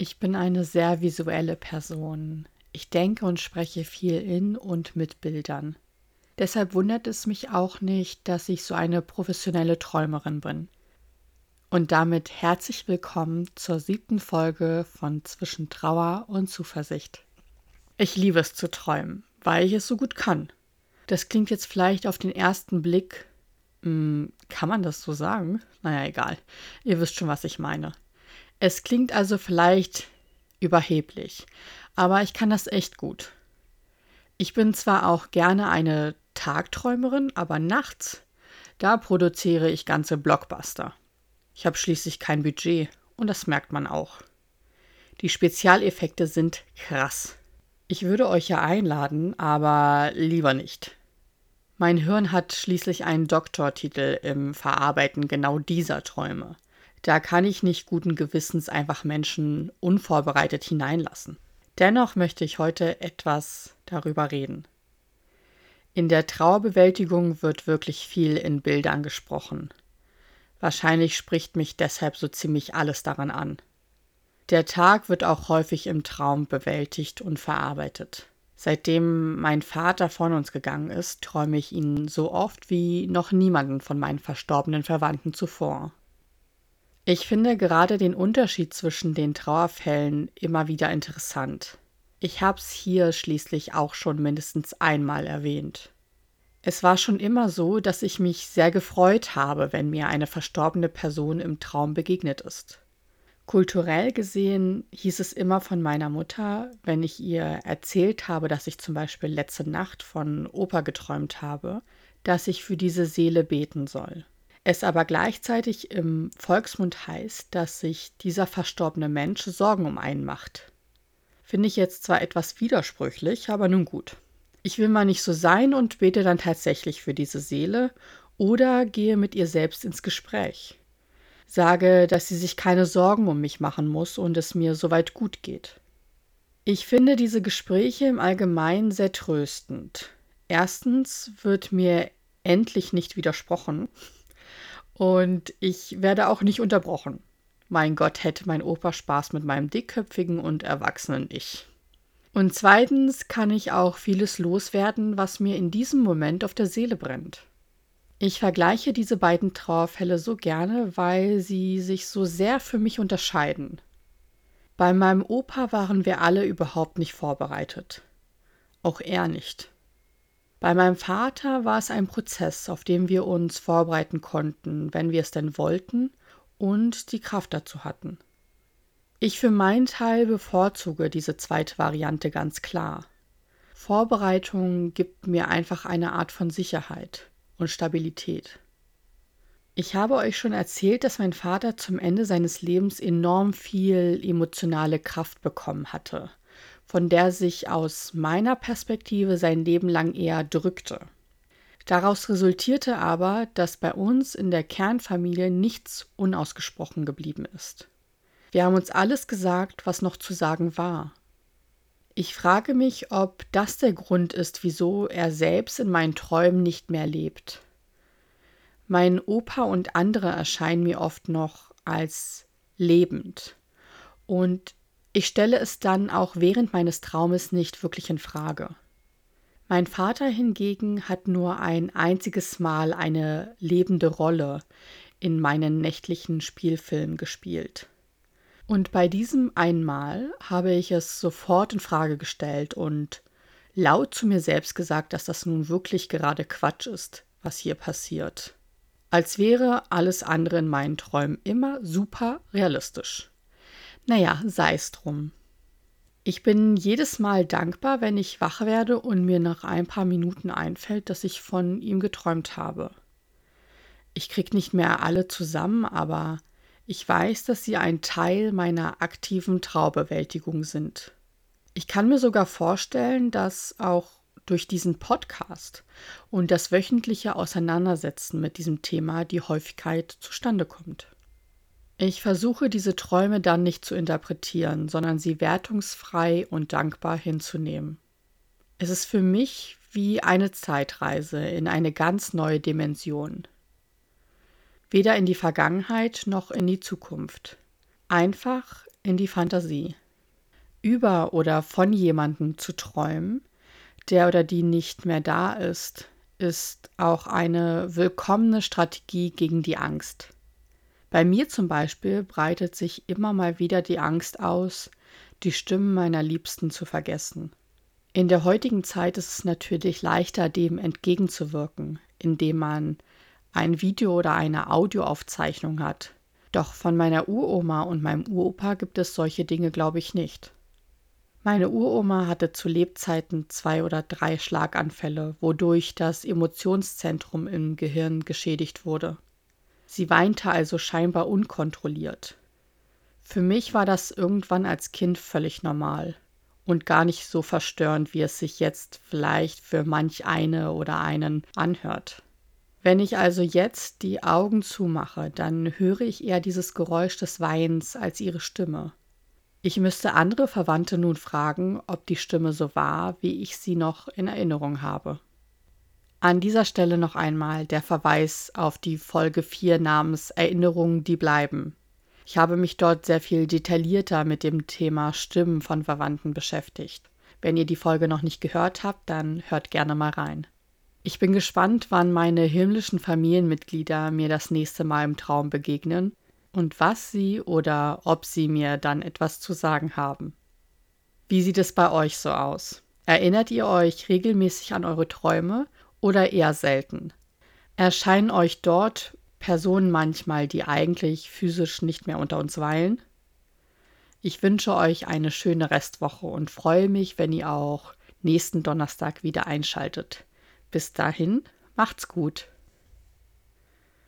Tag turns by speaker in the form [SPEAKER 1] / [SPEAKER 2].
[SPEAKER 1] Ich bin eine sehr visuelle Person. Ich denke und spreche viel in und mit Bildern. Deshalb wundert es mich auch nicht, dass ich so eine professionelle Träumerin bin. Und damit herzlich willkommen zur siebten Folge von Zwischen Trauer und Zuversicht. Ich liebe es zu träumen, weil ich es so gut kann. Das klingt jetzt vielleicht auf den ersten Blick. Mh, hm, kann man das so sagen? Naja, egal. Ihr wisst schon, was ich meine. Es klingt also vielleicht überheblich, aber ich kann das echt gut. Ich bin zwar auch gerne eine Tagträumerin, aber nachts, da produziere ich ganze Blockbuster. Ich habe schließlich kein Budget und das merkt man auch. Die Spezialeffekte sind krass. Ich würde euch ja einladen, aber lieber nicht. Mein Hirn hat schließlich einen Doktortitel im Verarbeiten genau dieser Träume. Da kann ich nicht guten Gewissens einfach Menschen unvorbereitet hineinlassen. Dennoch möchte ich heute etwas darüber reden. In der Trauerbewältigung wird wirklich viel in Bildern gesprochen. Wahrscheinlich spricht mich deshalb so ziemlich alles daran an. Der Tag wird auch häufig im Traum bewältigt und verarbeitet. Seitdem mein Vater von uns gegangen ist, träume ich ihn so oft wie noch niemanden von meinen verstorbenen Verwandten zuvor. Ich finde gerade den Unterschied zwischen den Trauerfällen immer wieder interessant. Ich hab's hier schließlich auch schon mindestens einmal erwähnt. Es war schon immer so, dass ich mich sehr gefreut habe, wenn mir eine verstorbene Person im Traum begegnet ist. Kulturell gesehen hieß es immer von meiner Mutter, wenn ich ihr erzählt habe, dass ich zum Beispiel letzte Nacht von Opa geträumt habe, dass ich für diese Seele beten soll es aber gleichzeitig im Volksmund heißt, dass sich dieser verstorbene Mensch Sorgen um einen macht. Finde ich jetzt zwar etwas widersprüchlich, aber nun gut. Ich will mal nicht so sein und bete dann tatsächlich für diese Seele oder gehe mit ihr selbst ins Gespräch. Sage, dass sie sich keine Sorgen um mich machen muss und es mir soweit gut geht. Ich finde diese Gespräche im Allgemeinen sehr tröstend. Erstens wird mir endlich nicht widersprochen. Und ich werde auch nicht unterbrochen. Mein Gott, hätte mein Opa Spaß mit meinem dickköpfigen und erwachsenen Ich. Und zweitens kann ich auch vieles loswerden, was mir in diesem Moment auf der Seele brennt. Ich vergleiche diese beiden Trauerfälle so gerne, weil sie sich so sehr für mich unterscheiden. Bei meinem Opa waren wir alle überhaupt nicht vorbereitet. Auch er nicht. Bei meinem Vater war es ein Prozess, auf den wir uns vorbereiten konnten, wenn wir es denn wollten und die Kraft dazu hatten. Ich für meinen Teil bevorzuge diese zweite Variante ganz klar. Vorbereitung gibt mir einfach eine Art von Sicherheit und Stabilität. Ich habe euch schon erzählt, dass mein Vater zum Ende seines Lebens enorm viel emotionale Kraft bekommen hatte von der sich aus meiner Perspektive sein Leben lang eher drückte. Daraus resultierte aber, dass bei uns in der Kernfamilie nichts unausgesprochen geblieben ist. Wir haben uns alles gesagt, was noch zu sagen war. Ich frage mich, ob das der Grund ist, wieso er selbst in meinen Träumen nicht mehr lebt. Mein Opa und andere erscheinen mir oft noch als lebend. Und ich stelle es dann auch während meines Traumes nicht wirklich in Frage. Mein Vater hingegen hat nur ein einziges Mal eine lebende Rolle in meinen nächtlichen Spielfilmen gespielt. Und bei diesem einmal habe ich es sofort in Frage gestellt und laut zu mir selbst gesagt, dass das nun wirklich gerade Quatsch ist, was hier passiert. Als wäre alles andere in meinen Träumen immer super realistisch. Naja, sei es drum. Ich bin jedes Mal dankbar, wenn ich wach werde und mir nach ein paar Minuten einfällt, dass ich von ihm geträumt habe. Ich krieg nicht mehr alle zusammen, aber ich weiß, dass sie ein Teil meiner aktiven Traubewältigung sind. Ich kann mir sogar vorstellen, dass auch durch diesen Podcast und das wöchentliche Auseinandersetzen mit diesem Thema die Häufigkeit zustande kommt. Ich versuche diese Träume dann nicht zu interpretieren, sondern sie wertungsfrei und dankbar hinzunehmen. Es ist für mich wie eine Zeitreise in eine ganz neue Dimension. Weder in die Vergangenheit noch in die Zukunft. Einfach in die Fantasie. Über oder von jemandem zu träumen, der oder die nicht mehr da ist, ist auch eine willkommene Strategie gegen die Angst. Bei mir zum Beispiel breitet sich immer mal wieder die Angst aus, die Stimmen meiner Liebsten zu vergessen. In der heutigen Zeit ist es natürlich leichter, dem entgegenzuwirken, indem man ein Video oder eine Audioaufzeichnung hat. Doch von meiner Uroma und meinem Uropa gibt es solche Dinge, glaube ich, nicht. Meine Uroma hatte zu Lebzeiten zwei oder drei Schlaganfälle, wodurch das Emotionszentrum im Gehirn geschädigt wurde. Sie weinte also scheinbar unkontrolliert. Für mich war das irgendwann als Kind völlig normal und gar nicht so verstörend, wie es sich jetzt vielleicht für manch eine oder einen anhört. Wenn ich also jetzt die Augen zumache, dann höre ich eher dieses Geräusch des Weins als ihre Stimme. Ich müsste andere Verwandte nun fragen, ob die Stimme so war, wie ich sie noch in Erinnerung habe. An dieser Stelle noch einmal der Verweis auf die Folge 4 namens Erinnerungen, die bleiben. Ich habe mich dort sehr viel detaillierter mit dem Thema Stimmen von Verwandten beschäftigt. Wenn ihr die Folge noch nicht gehört habt, dann hört gerne mal rein. Ich bin gespannt, wann meine himmlischen Familienmitglieder mir das nächste Mal im Traum begegnen und was sie oder ob sie mir dann etwas zu sagen haben. Wie sieht es bei euch so aus? Erinnert ihr euch regelmäßig an eure Träume oder eher selten? Erscheinen euch dort Personen manchmal, die eigentlich physisch nicht mehr unter uns weilen? Ich wünsche euch eine schöne Restwoche und freue mich, wenn ihr auch nächsten Donnerstag wieder einschaltet. Bis dahin, macht's gut.